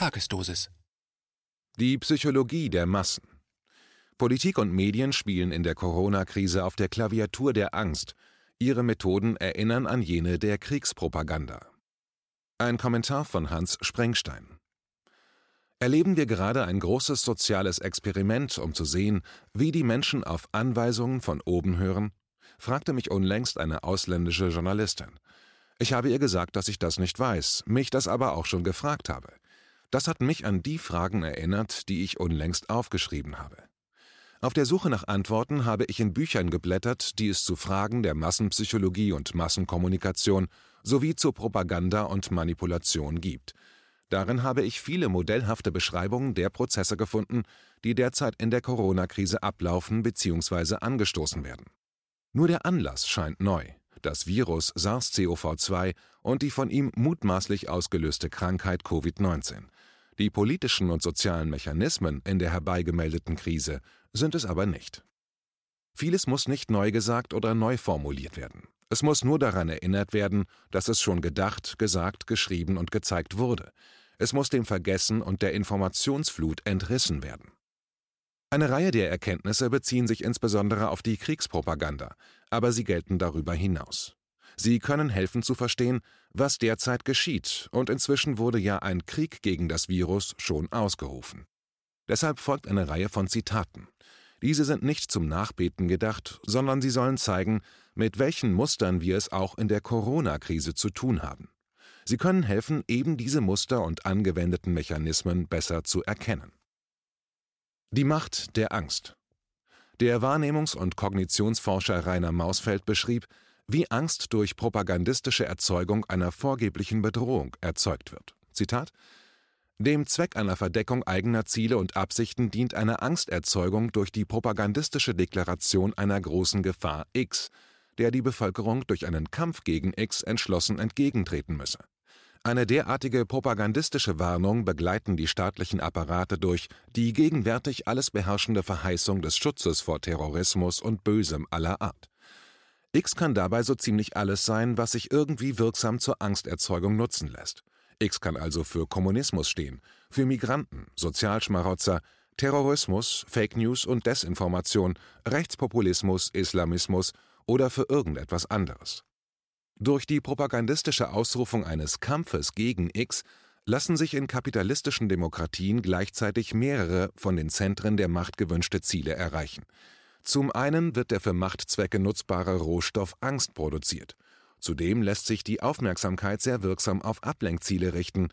Tagesdosis. Die Psychologie der Massen. Politik und Medien spielen in der Corona-Krise auf der Klaviatur der Angst. Ihre Methoden erinnern an jene der Kriegspropaganda. Ein Kommentar von Hans Sprengstein. Erleben wir gerade ein großes soziales Experiment, um zu sehen, wie die Menschen auf Anweisungen von oben hören? fragte mich unlängst eine ausländische Journalistin. Ich habe ihr gesagt, dass ich das nicht weiß, mich das aber auch schon gefragt habe. Das hat mich an die Fragen erinnert, die ich unlängst aufgeschrieben habe. Auf der Suche nach Antworten habe ich in Büchern geblättert, die es zu Fragen der Massenpsychologie und Massenkommunikation sowie zur Propaganda und Manipulation gibt. Darin habe ich viele modellhafte Beschreibungen der Prozesse gefunden, die derzeit in der Corona-Krise ablaufen bzw. angestoßen werden. Nur der Anlass scheint neu. Das Virus SARS-CoV-2 und die von ihm mutmaßlich ausgelöste Krankheit Covid-19. Die politischen und sozialen Mechanismen in der herbeigemeldeten Krise sind es aber nicht. Vieles muss nicht neu gesagt oder neu formuliert werden. Es muss nur daran erinnert werden, dass es schon gedacht, gesagt, geschrieben und gezeigt wurde. Es muss dem Vergessen und der Informationsflut entrissen werden. Eine Reihe der Erkenntnisse beziehen sich insbesondere auf die Kriegspropaganda, aber sie gelten darüber hinaus. Sie können helfen zu verstehen, was derzeit geschieht, und inzwischen wurde ja ein Krieg gegen das Virus schon ausgerufen. Deshalb folgt eine Reihe von Zitaten. Diese sind nicht zum Nachbeten gedacht, sondern sie sollen zeigen, mit welchen Mustern wir es auch in der Corona-Krise zu tun haben. Sie können helfen, eben diese Muster und angewendeten Mechanismen besser zu erkennen. Die Macht der Angst. Der Wahrnehmungs- und Kognitionsforscher Rainer Mausfeld beschrieb, wie Angst durch propagandistische Erzeugung einer vorgeblichen Bedrohung erzeugt wird. Zitat Dem Zweck einer Verdeckung eigener Ziele und Absichten dient eine Angsterzeugung durch die propagandistische Deklaration einer großen Gefahr X, der die Bevölkerung durch einen Kampf gegen X entschlossen entgegentreten müsse. Eine derartige propagandistische Warnung begleiten die staatlichen Apparate durch die gegenwärtig alles beherrschende Verheißung des Schutzes vor Terrorismus und Bösem aller Art. X kann dabei so ziemlich alles sein, was sich irgendwie wirksam zur Angsterzeugung nutzen lässt. X kann also für Kommunismus stehen, für Migranten, Sozialschmarotzer, Terrorismus, Fake News und Desinformation, Rechtspopulismus, Islamismus oder für irgendetwas anderes. Durch die propagandistische Ausrufung eines Kampfes gegen X lassen sich in kapitalistischen Demokratien gleichzeitig mehrere von den Zentren der Macht gewünschte Ziele erreichen. Zum einen wird der für Machtzwecke nutzbare Rohstoff Angst produziert. Zudem lässt sich die Aufmerksamkeit sehr wirksam auf Ablenkziele richten.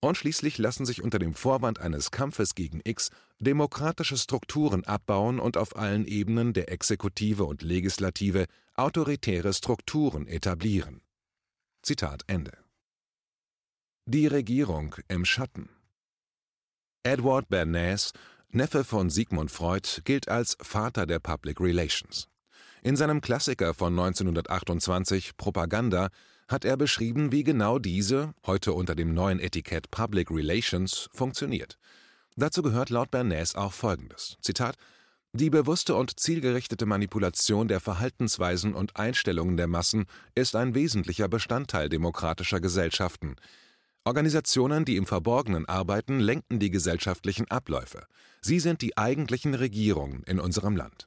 Und schließlich lassen sich unter dem Vorwand eines Kampfes gegen X demokratische Strukturen abbauen und auf allen Ebenen der Exekutive und Legislative autoritäre Strukturen etablieren. Zitat Ende. Die Regierung im Schatten. Edward Bernays Neffe von Sigmund Freud, gilt als Vater der Public Relations. In seinem Klassiker von 1928 Propaganda hat er beschrieben, wie genau diese, heute unter dem neuen Etikett Public Relations, funktioniert. Dazu gehört laut Bernays auch Folgendes: Zitat die bewusste und zielgerichtete Manipulation der Verhaltensweisen und Einstellungen der Massen ist ein wesentlicher Bestandteil demokratischer Gesellschaften. Organisationen, die im Verborgenen arbeiten, lenken die gesellschaftlichen Abläufe. Sie sind die eigentlichen Regierungen in unserem Land.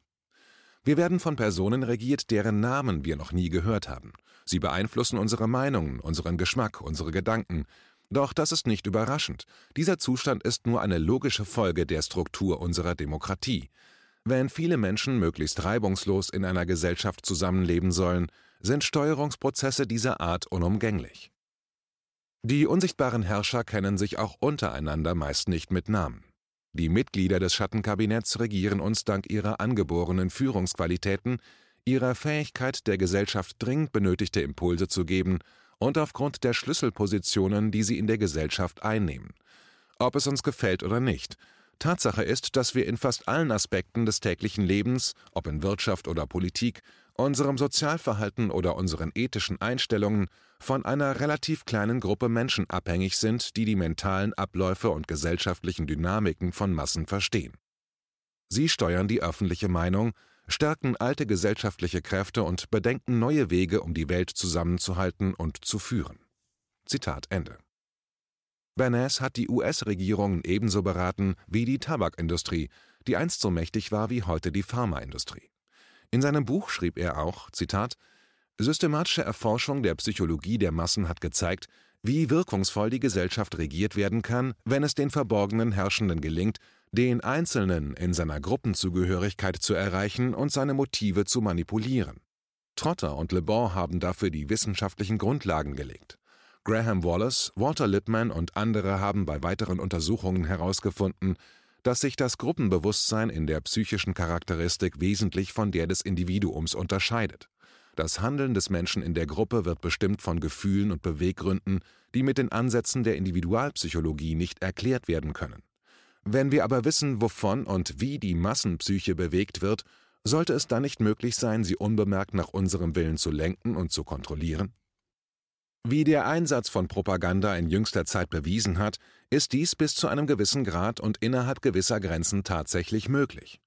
Wir werden von Personen regiert, deren Namen wir noch nie gehört haben. Sie beeinflussen unsere Meinungen, unseren Geschmack, unsere Gedanken. Doch das ist nicht überraschend. Dieser Zustand ist nur eine logische Folge der Struktur unserer Demokratie. Wenn viele Menschen möglichst reibungslos in einer Gesellschaft zusammenleben sollen, sind Steuerungsprozesse dieser Art unumgänglich. Die unsichtbaren Herrscher kennen sich auch untereinander meist nicht mit Namen. Die Mitglieder des Schattenkabinetts regieren uns dank ihrer angeborenen Führungsqualitäten, ihrer Fähigkeit, der Gesellschaft dringend benötigte Impulse zu geben und aufgrund der Schlüsselpositionen, die sie in der Gesellschaft einnehmen. Ob es uns gefällt oder nicht, Tatsache ist, dass wir in fast allen Aspekten des täglichen Lebens, ob in Wirtschaft oder Politik, unserem Sozialverhalten oder unseren ethischen Einstellungen von einer relativ kleinen Gruppe Menschen abhängig sind, die die mentalen Abläufe und gesellschaftlichen Dynamiken von Massen verstehen. Sie steuern die öffentliche Meinung, stärken alte gesellschaftliche Kräfte und bedenken neue Wege, um die Welt zusammenzuhalten und zu führen. Zitat Ende. Bernays hat die US-Regierungen ebenso beraten wie die Tabakindustrie, die einst so mächtig war wie heute die Pharmaindustrie. In seinem Buch schrieb er auch: Zitat, Systematische Erforschung der Psychologie der Massen hat gezeigt, wie wirkungsvoll die Gesellschaft regiert werden kann, wenn es den verborgenen Herrschenden gelingt, den Einzelnen in seiner Gruppenzugehörigkeit zu erreichen und seine Motive zu manipulieren. Trotter und Le Bon haben dafür die wissenschaftlichen Grundlagen gelegt. Graham Wallace, Walter Lippmann und andere haben bei weiteren Untersuchungen herausgefunden, dass sich das Gruppenbewusstsein in der psychischen Charakteristik wesentlich von der des Individuums unterscheidet. Das Handeln des Menschen in der Gruppe wird bestimmt von Gefühlen und Beweggründen, die mit den Ansätzen der Individualpsychologie nicht erklärt werden können. Wenn wir aber wissen, wovon und wie die Massenpsyche bewegt wird, sollte es dann nicht möglich sein, sie unbemerkt nach unserem Willen zu lenken und zu kontrollieren? Wie der Einsatz von Propaganda in jüngster Zeit bewiesen hat, ist dies bis zu einem gewissen Grad und innerhalb gewisser Grenzen tatsächlich möglich.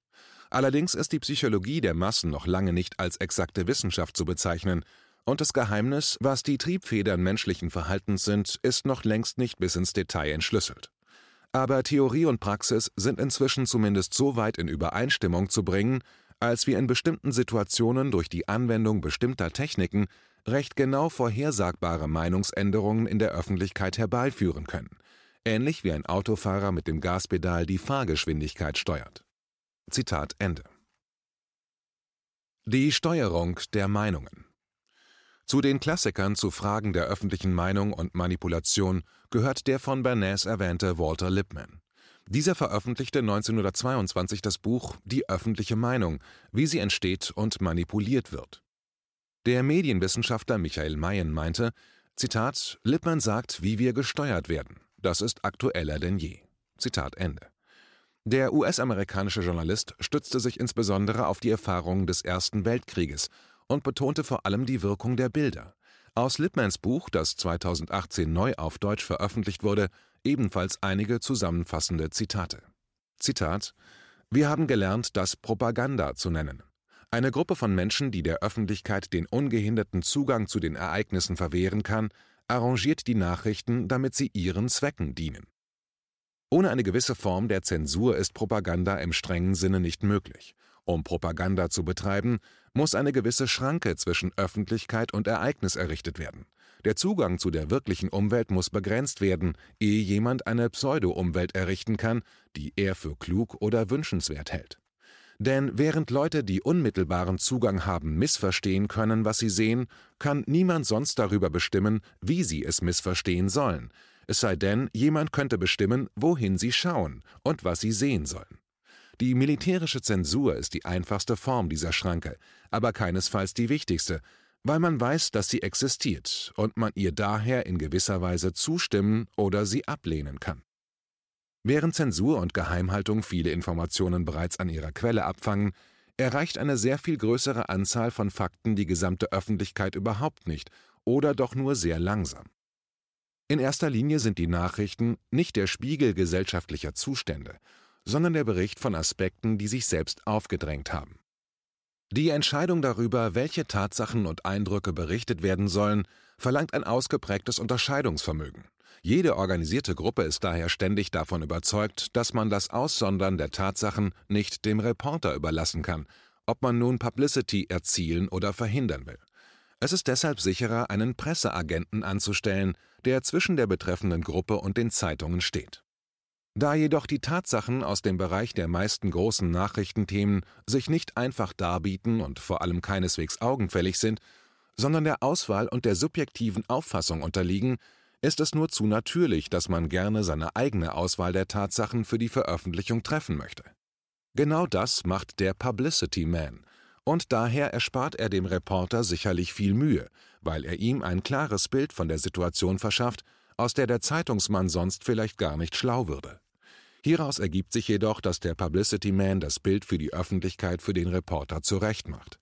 Allerdings ist die Psychologie der Massen noch lange nicht als exakte Wissenschaft zu bezeichnen, und das Geheimnis, was die Triebfedern menschlichen Verhaltens sind, ist noch längst nicht bis ins Detail entschlüsselt. Aber Theorie und Praxis sind inzwischen zumindest so weit in Übereinstimmung zu bringen, als wir in bestimmten Situationen durch die Anwendung bestimmter Techniken recht genau vorhersagbare Meinungsänderungen in der Öffentlichkeit herbeiführen können, ähnlich wie ein Autofahrer mit dem Gaspedal die Fahrgeschwindigkeit steuert. Zitat Ende. Die Steuerung der Meinungen Zu den Klassikern zu Fragen der öffentlichen Meinung und Manipulation gehört der von Bernays erwähnte Walter Lippmann. Dieser veröffentlichte 1922 das Buch Die öffentliche Meinung, wie sie entsteht und manipuliert wird. Der Medienwissenschaftler Michael Mayen meinte, Zitat, Lippmann sagt, wie wir gesteuert werden. Das ist aktueller denn je. Zitat Ende. Der US-amerikanische Journalist stützte sich insbesondere auf die Erfahrungen des Ersten Weltkrieges und betonte vor allem die Wirkung der Bilder. Aus Lippmanns Buch, das 2018 neu auf Deutsch veröffentlicht wurde, ebenfalls einige zusammenfassende Zitate. Zitat Wir haben gelernt, das Propaganda zu nennen. Eine Gruppe von Menschen, die der Öffentlichkeit den ungehinderten Zugang zu den Ereignissen verwehren kann, arrangiert die Nachrichten, damit sie ihren Zwecken dienen. Ohne eine gewisse Form der Zensur ist Propaganda im strengen Sinne nicht möglich. Um Propaganda zu betreiben, muss eine gewisse Schranke zwischen Öffentlichkeit und Ereignis errichtet werden. Der Zugang zu der wirklichen Umwelt muss begrenzt werden, ehe jemand eine Pseudo-Umwelt errichten kann, die er für klug oder wünschenswert hält. Denn während Leute, die unmittelbaren Zugang haben, missverstehen können, was sie sehen, kann niemand sonst darüber bestimmen, wie sie es missverstehen sollen, es sei denn, jemand könnte bestimmen, wohin sie schauen und was sie sehen sollen. Die militärische Zensur ist die einfachste Form dieser Schranke, aber keinesfalls die wichtigste, weil man weiß, dass sie existiert und man ihr daher in gewisser Weise zustimmen oder sie ablehnen kann. Während Zensur und Geheimhaltung viele Informationen bereits an ihrer Quelle abfangen, erreicht eine sehr viel größere Anzahl von Fakten die gesamte Öffentlichkeit überhaupt nicht oder doch nur sehr langsam. In erster Linie sind die Nachrichten nicht der Spiegel gesellschaftlicher Zustände, sondern der Bericht von Aspekten, die sich selbst aufgedrängt haben. Die Entscheidung darüber, welche Tatsachen und Eindrücke berichtet werden sollen, verlangt ein ausgeprägtes Unterscheidungsvermögen. Jede organisierte Gruppe ist daher ständig davon überzeugt, dass man das Aussondern der Tatsachen nicht dem Reporter überlassen kann, ob man nun Publicity erzielen oder verhindern will. Es ist deshalb sicherer, einen Presseagenten anzustellen, der zwischen der betreffenden Gruppe und den Zeitungen steht. Da jedoch die Tatsachen aus dem Bereich der meisten großen Nachrichtenthemen sich nicht einfach darbieten und vor allem keineswegs augenfällig sind, sondern der Auswahl und der subjektiven Auffassung unterliegen, ist es nur zu natürlich, dass man gerne seine eigene Auswahl der Tatsachen für die Veröffentlichung treffen möchte. Genau das macht der Publicity Man, und daher erspart er dem Reporter sicherlich viel Mühe, weil er ihm ein klares Bild von der Situation verschafft, aus der der Zeitungsmann sonst vielleicht gar nicht schlau würde. Hieraus ergibt sich jedoch, dass der Publicity Man das Bild für die Öffentlichkeit für den Reporter zurechtmacht.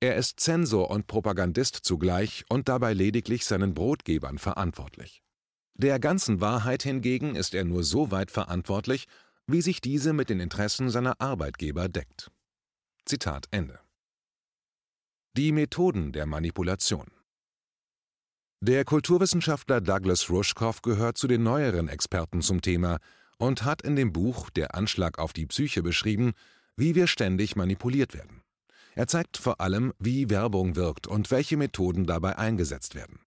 Er ist Zensor und Propagandist zugleich und dabei lediglich seinen Brotgebern verantwortlich. Der ganzen Wahrheit hingegen ist er nur so weit verantwortlich, wie sich diese mit den Interessen seiner Arbeitgeber deckt. Zitat Ende. Die Methoden der Manipulation Der Kulturwissenschaftler Douglas Rushkoff gehört zu den neueren Experten zum Thema und hat in dem Buch Der Anschlag auf die Psyche beschrieben, wie wir ständig manipuliert werden. Er zeigt vor allem, wie Werbung wirkt und welche Methoden dabei eingesetzt werden.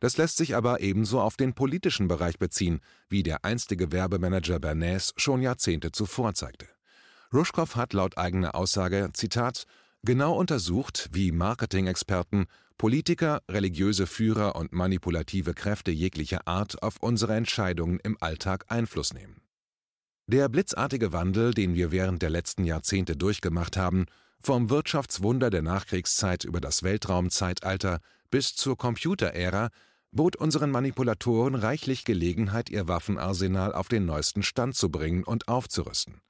Das lässt sich aber ebenso auf den politischen Bereich beziehen, wie der einstige Werbemanager Bernays schon Jahrzehnte zuvor zeigte. Rushkoff hat laut eigener Aussage, Zitat, genau untersucht, wie Marketing-Experten, Politiker, religiöse Führer und manipulative Kräfte jeglicher Art auf unsere Entscheidungen im Alltag Einfluss nehmen. Der blitzartige Wandel, den wir während der letzten Jahrzehnte durchgemacht haben, vom Wirtschaftswunder der Nachkriegszeit über das Weltraumzeitalter bis zur Computerära, bot unseren Manipulatoren reichlich Gelegenheit, ihr Waffenarsenal auf den neuesten Stand zu bringen und aufzurüsten.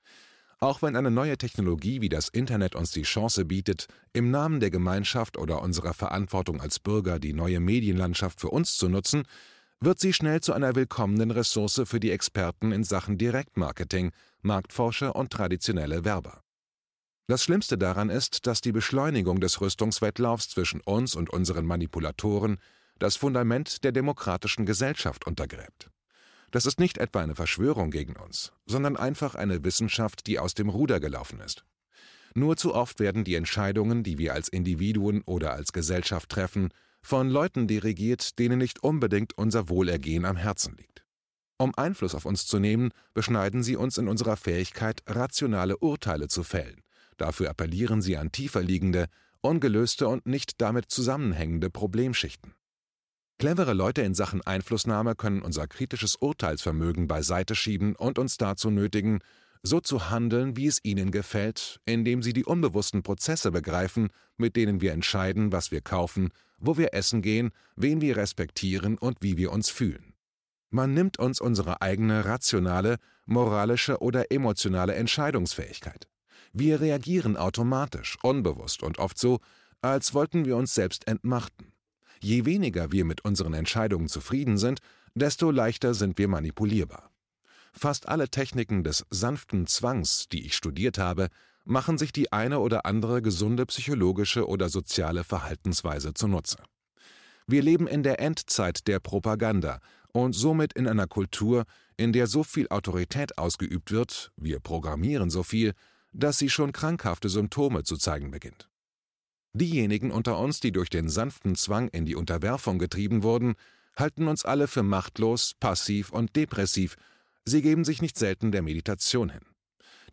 Auch wenn eine neue Technologie wie das Internet uns die Chance bietet, im Namen der Gemeinschaft oder unserer Verantwortung als Bürger die neue Medienlandschaft für uns zu nutzen, wird sie schnell zu einer willkommenen Ressource für die Experten in Sachen Direktmarketing, Marktforscher und traditionelle Werber. Das Schlimmste daran ist, dass die Beschleunigung des Rüstungswettlaufs zwischen uns und unseren Manipulatoren das Fundament der demokratischen Gesellschaft untergräbt. Das ist nicht etwa eine Verschwörung gegen uns, sondern einfach eine Wissenschaft, die aus dem Ruder gelaufen ist. Nur zu oft werden die Entscheidungen, die wir als Individuen oder als Gesellschaft treffen, von Leuten dirigiert, denen nicht unbedingt unser Wohlergehen am Herzen liegt. Um Einfluss auf uns zu nehmen, beschneiden sie uns in unserer Fähigkeit, rationale Urteile zu fällen Dafür appellieren sie an tiefer liegende, ungelöste und nicht damit zusammenhängende Problemschichten. Clevere Leute in Sachen Einflussnahme können unser kritisches Urteilsvermögen beiseite schieben und uns dazu nötigen, so zu handeln, wie es ihnen gefällt, indem sie die unbewussten Prozesse begreifen, mit denen wir entscheiden, was wir kaufen, wo wir essen gehen, wen wir respektieren und wie wir uns fühlen. Man nimmt uns unsere eigene rationale, moralische oder emotionale Entscheidungsfähigkeit. Wir reagieren automatisch, unbewusst und oft so, als wollten wir uns selbst entmachten. Je weniger wir mit unseren Entscheidungen zufrieden sind, desto leichter sind wir manipulierbar. Fast alle Techniken des sanften Zwangs, die ich studiert habe, machen sich die eine oder andere gesunde psychologische oder soziale Verhaltensweise zunutze. Wir leben in der Endzeit der Propaganda und somit in einer Kultur, in der so viel Autorität ausgeübt wird, wir programmieren so viel, dass sie schon krankhafte Symptome zu zeigen beginnt. Diejenigen unter uns, die durch den sanften Zwang in die Unterwerfung getrieben wurden, halten uns alle für machtlos, passiv und depressiv, sie geben sich nicht selten der Meditation hin.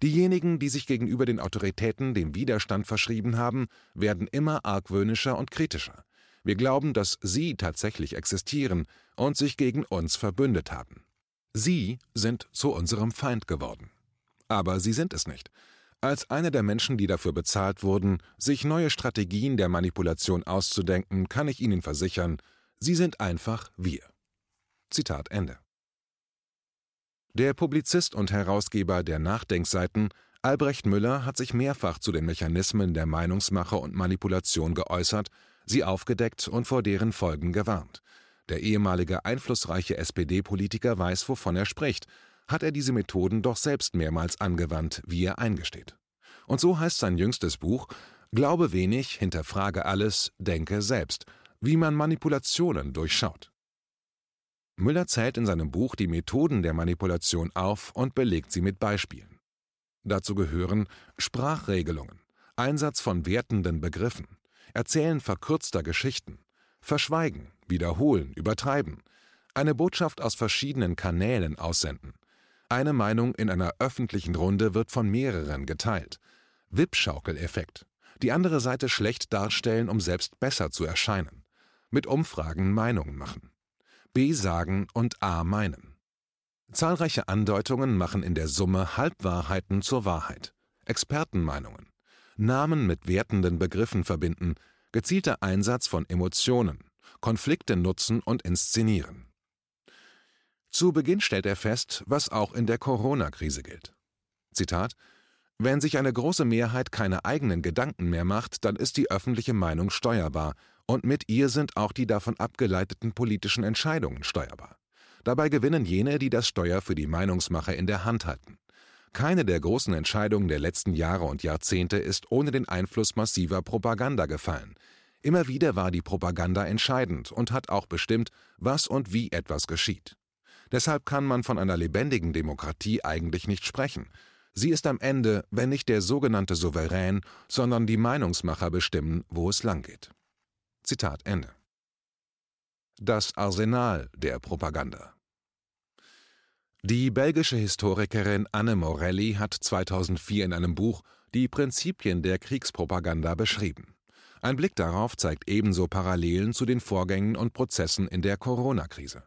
Diejenigen, die sich gegenüber den Autoritäten dem Widerstand verschrieben haben, werden immer argwöhnischer und kritischer. Wir glauben, dass sie tatsächlich existieren und sich gegen uns verbündet haben. Sie sind zu unserem Feind geworden. Aber sie sind es nicht. Als einer der Menschen, die dafür bezahlt wurden, sich neue Strategien der Manipulation auszudenken, kann ich Ihnen versichern, sie sind einfach wir. Zitat Ende. Der Publizist und Herausgeber der Nachdenkseiten Albrecht Müller hat sich mehrfach zu den Mechanismen der Meinungsmache und Manipulation geäußert, sie aufgedeckt und vor deren Folgen gewarnt. Der ehemalige einflussreiche SPD-Politiker weiß, wovon er spricht, hat er diese Methoden doch selbst mehrmals angewandt, wie er eingesteht. Und so heißt sein jüngstes Buch Glaube wenig, hinterfrage alles, denke selbst, wie man Manipulationen durchschaut. Müller zählt in seinem Buch die Methoden der Manipulation auf und belegt sie mit Beispielen. Dazu gehören Sprachregelungen, Einsatz von wertenden Begriffen, Erzählen verkürzter Geschichten, Verschweigen, Wiederholen, Übertreiben, eine Botschaft aus verschiedenen Kanälen aussenden, eine Meinung in einer öffentlichen Runde wird von mehreren geteilt. Wippschaukeleffekt. Die andere Seite schlecht darstellen, um selbst besser zu erscheinen. Mit Umfragen Meinungen machen. B sagen und A meinen. Zahlreiche Andeutungen machen in der Summe Halbwahrheiten zur Wahrheit. Expertenmeinungen. Namen mit wertenden Begriffen verbinden. Gezielter Einsatz von Emotionen. Konflikte nutzen und inszenieren. Zu Beginn stellt er fest, was auch in der Corona-Krise gilt. Zitat Wenn sich eine große Mehrheit keine eigenen Gedanken mehr macht, dann ist die öffentliche Meinung steuerbar, und mit ihr sind auch die davon abgeleiteten politischen Entscheidungen steuerbar. Dabei gewinnen jene, die das Steuer für die Meinungsmache in der Hand halten. Keine der großen Entscheidungen der letzten Jahre und Jahrzehnte ist ohne den Einfluss massiver Propaganda gefallen. Immer wieder war die Propaganda entscheidend und hat auch bestimmt, was und wie etwas geschieht. Deshalb kann man von einer lebendigen Demokratie eigentlich nicht sprechen. Sie ist am Ende, wenn nicht der sogenannte Souverän, sondern die Meinungsmacher bestimmen, wo es langgeht. Zitat Ende. Das Arsenal der Propaganda. Die belgische Historikerin Anne Morelli hat 2004 in einem Buch die Prinzipien der Kriegspropaganda beschrieben. Ein Blick darauf zeigt ebenso Parallelen zu den Vorgängen und Prozessen in der Corona-Krise.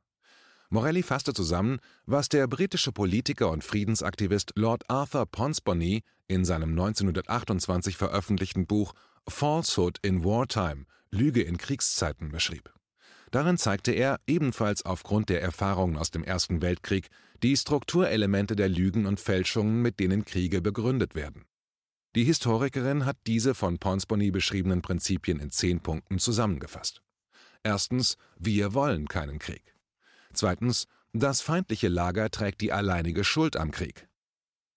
Morelli fasste zusammen, was der britische Politiker und Friedensaktivist Lord Arthur Ponsonby in seinem 1928 veröffentlichten Buch Falsehood in Wartime – Lüge in Kriegszeiten beschrieb. Darin zeigte er, ebenfalls aufgrund der Erfahrungen aus dem Ersten Weltkrieg, die Strukturelemente der Lügen und Fälschungen, mit denen Kriege begründet werden. Die Historikerin hat diese von Ponsonby beschriebenen Prinzipien in zehn Punkten zusammengefasst. Erstens, wir wollen keinen Krieg. Zweitens, das feindliche Lager trägt die alleinige Schuld am Krieg.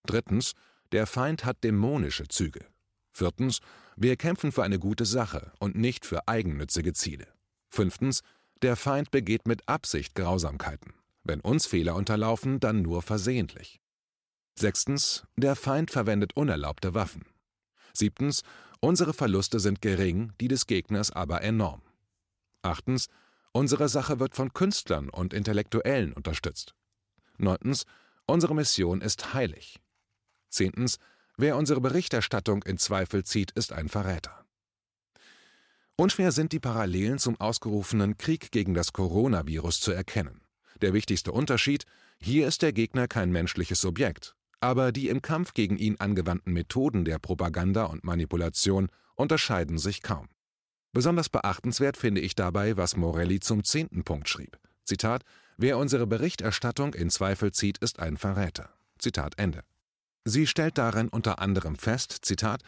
Drittens, der Feind hat dämonische Züge. Viertens, wir kämpfen für eine gute Sache und nicht für eigennützige Ziele. Fünftens, der Feind begeht mit Absicht Grausamkeiten. Wenn uns Fehler unterlaufen, dann nur versehentlich. Sechstens, der Feind verwendet unerlaubte Waffen. Siebtens, unsere Verluste sind gering, die des Gegners aber enorm. Achtens, Unsere Sache wird von Künstlern und Intellektuellen unterstützt. Neuntens, unsere Mission ist heilig. Zehntens, wer unsere Berichterstattung in Zweifel zieht, ist ein Verräter. Unschwer sind die Parallelen zum ausgerufenen Krieg gegen das Coronavirus zu erkennen. Der wichtigste Unterschied, hier ist der Gegner kein menschliches Subjekt, aber die im Kampf gegen ihn angewandten Methoden der Propaganda und Manipulation unterscheiden sich kaum. Besonders beachtenswert finde ich dabei, was Morelli zum zehnten Punkt schrieb. Zitat: Wer unsere Berichterstattung in Zweifel zieht, ist ein Verräter. Zitat Ende. Sie stellt darin unter anderem fest, Zitat,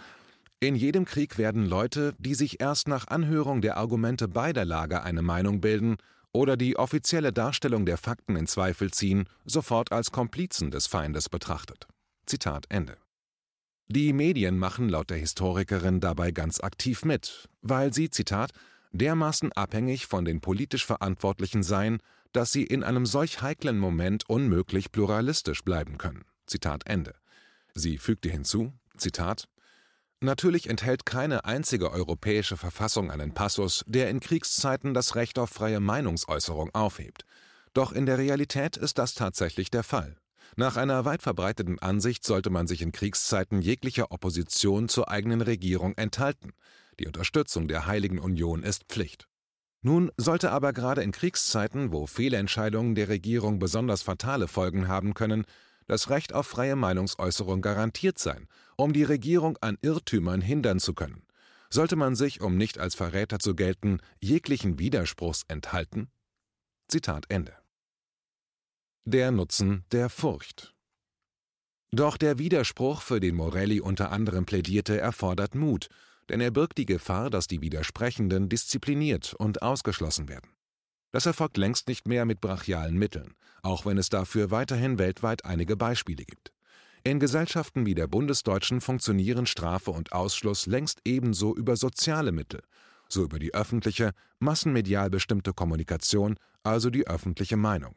in jedem Krieg werden Leute, die sich erst nach Anhörung der Argumente beider Lager eine Meinung bilden oder die offizielle Darstellung der Fakten in Zweifel ziehen, sofort als Komplizen des Feindes betrachtet. Zitat Ende. Die Medien machen laut der Historikerin dabei ganz aktiv mit, weil sie, Zitat, dermaßen abhängig von den politisch Verantwortlichen seien, dass sie in einem solch heiklen Moment unmöglich pluralistisch bleiben können. Zitat Ende. Sie fügte hinzu, Zitat, Natürlich enthält keine einzige europäische Verfassung einen Passus, der in Kriegszeiten das Recht auf freie Meinungsäußerung aufhebt. Doch in der Realität ist das tatsächlich der Fall. Nach einer weit verbreiteten Ansicht sollte man sich in Kriegszeiten jeglicher Opposition zur eigenen Regierung enthalten. Die Unterstützung der Heiligen Union ist Pflicht. Nun sollte aber gerade in Kriegszeiten, wo Fehlentscheidungen der Regierung besonders fatale Folgen haben können, das Recht auf freie Meinungsäußerung garantiert sein, um die Regierung an Irrtümern hindern zu können. Sollte man sich, um nicht als Verräter zu gelten, jeglichen Widerspruchs enthalten? Zitat Ende. Der Nutzen der Furcht. Doch der Widerspruch, für den Morelli unter anderem plädierte, erfordert Mut, denn er birgt die Gefahr, dass die Widersprechenden diszipliniert und ausgeschlossen werden. Das erfolgt längst nicht mehr mit brachialen Mitteln, auch wenn es dafür weiterhin weltweit einige Beispiele gibt. In Gesellschaften wie der bundesdeutschen funktionieren Strafe und Ausschluss längst ebenso über soziale Mittel, so über die öffentliche, massenmedial bestimmte Kommunikation, also die öffentliche Meinung.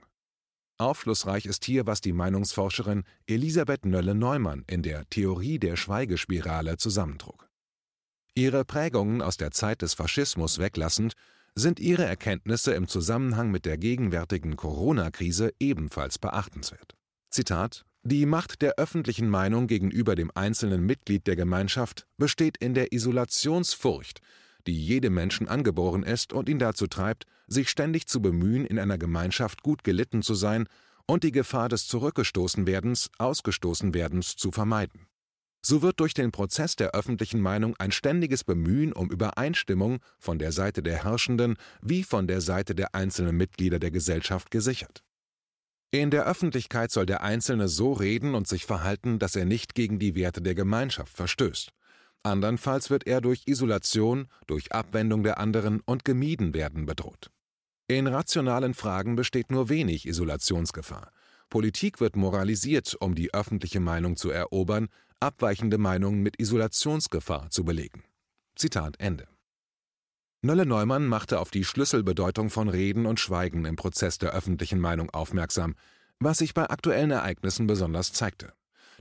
Aufschlussreich ist hier, was die Meinungsforscherin Elisabeth Nölle-Neumann in der Theorie der Schweigespirale zusammentrug. Ihre Prägungen aus der Zeit des Faschismus weglassend, sind ihre Erkenntnisse im Zusammenhang mit der gegenwärtigen Corona-Krise ebenfalls beachtenswert. Zitat Die Macht der öffentlichen Meinung gegenüber dem einzelnen Mitglied der Gemeinschaft besteht in der Isolationsfurcht, die jedem Menschen angeboren ist und ihn dazu treibt, sich ständig zu bemühen, in einer Gemeinschaft gut gelitten zu sein und die Gefahr des Zurückgestoßenwerdens, Ausgestoßenwerdens zu vermeiden. So wird durch den Prozess der öffentlichen Meinung ein ständiges Bemühen um Übereinstimmung von der Seite der Herrschenden wie von der Seite der einzelnen Mitglieder der Gesellschaft gesichert. In der Öffentlichkeit soll der Einzelne so reden und sich verhalten, dass er nicht gegen die Werte der Gemeinschaft verstößt. Andernfalls wird er durch Isolation, durch Abwendung der anderen und Gemiedenwerden bedroht. In rationalen Fragen besteht nur wenig Isolationsgefahr. Politik wird moralisiert, um die öffentliche Meinung zu erobern, abweichende Meinungen mit Isolationsgefahr zu belegen. Zitat Ende. Nölle-Neumann machte auf die Schlüsselbedeutung von Reden und Schweigen im Prozess der öffentlichen Meinung aufmerksam, was sich bei aktuellen Ereignissen besonders zeigte.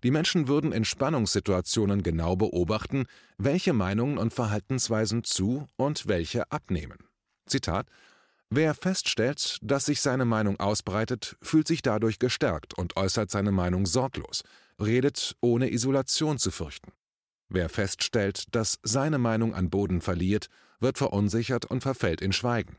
Die Menschen würden in Spannungssituationen genau beobachten, welche Meinungen und Verhaltensweisen zu und welche abnehmen. Zitat Wer feststellt, dass sich seine Meinung ausbreitet, fühlt sich dadurch gestärkt und äußert seine Meinung sorglos, redet ohne Isolation zu fürchten. Wer feststellt, dass seine Meinung an Boden verliert, wird verunsichert und verfällt in Schweigen.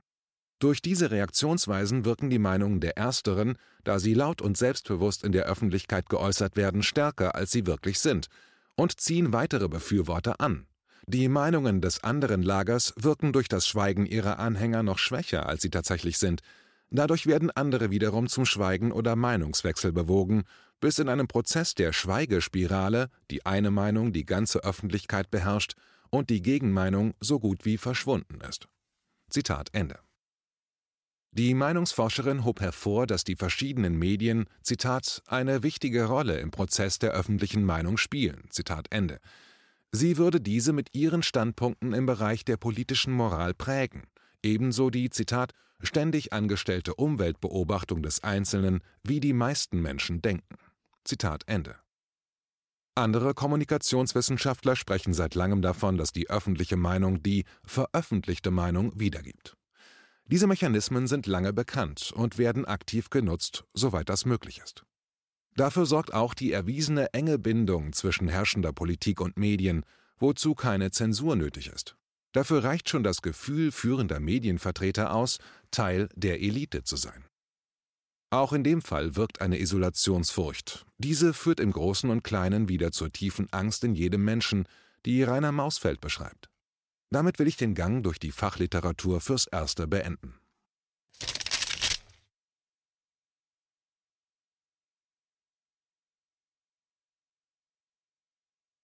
Durch diese Reaktionsweisen wirken die Meinungen der Ersteren, da sie laut und selbstbewusst in der Öffentlichkeit geäußert werden, stärker als sie wirklich sind und ziehen weitere Befürworter an. Die Meinungen des anderen Lagers wirken durch das Schweigen ihrer Anhänger noch schwächer, als sie tatsächlich sind. Dadurch werden andere wiederum zum Schweigen oder Meinungswechsel bewogen, bis in einem Prozess der Schweigespirale die eine Meinung die ganze Öffentlichkeit beherrscht und die Gegenmeinung so gut wie verschwunden ist. Zitat Ende. Die Meinungsforscherin hob hervor, dass die verschiedenen Medien, Zitat, eine wichtige Rolle im Prozess der öffentlichen Meinung spielen, Zitat Ende. Sie würde diese mit ihren Standpunkten im Bereich der politischen Moral prägen, ebenso die, Zitat, ständig angestellte Umweltbeobachtung des Einzelnen, wie die meisten Menschen denken. Zitat Ende. Andere Kommunikationswissenschaftler sprechen seit langem davon, dass die öffentliche Meinung die veröffentlichte Meinung wiedergibt. Diese Mechanismen sind lange bekannt und werden aktiv genutzt, soweit das möglich ist. Dafür sorgt auch die erwiesene enge Bindung zwischen herrschender Politik und Medien, wozu keine Zensur nötig ist. Dafür reicht schon das Gefühl führender Medienvertreter aus, Teil der Elite zu sein. Auch in dem Fall wirkt eine Isolationsfurcht. Diese führt im Großen und Kleinen wieder zur tiefen Angst in jedem Menschen, die Rainer Mausfeld beschreibt. Damit will ich den Gang durch die Fachliteratur fürs Erste beenden.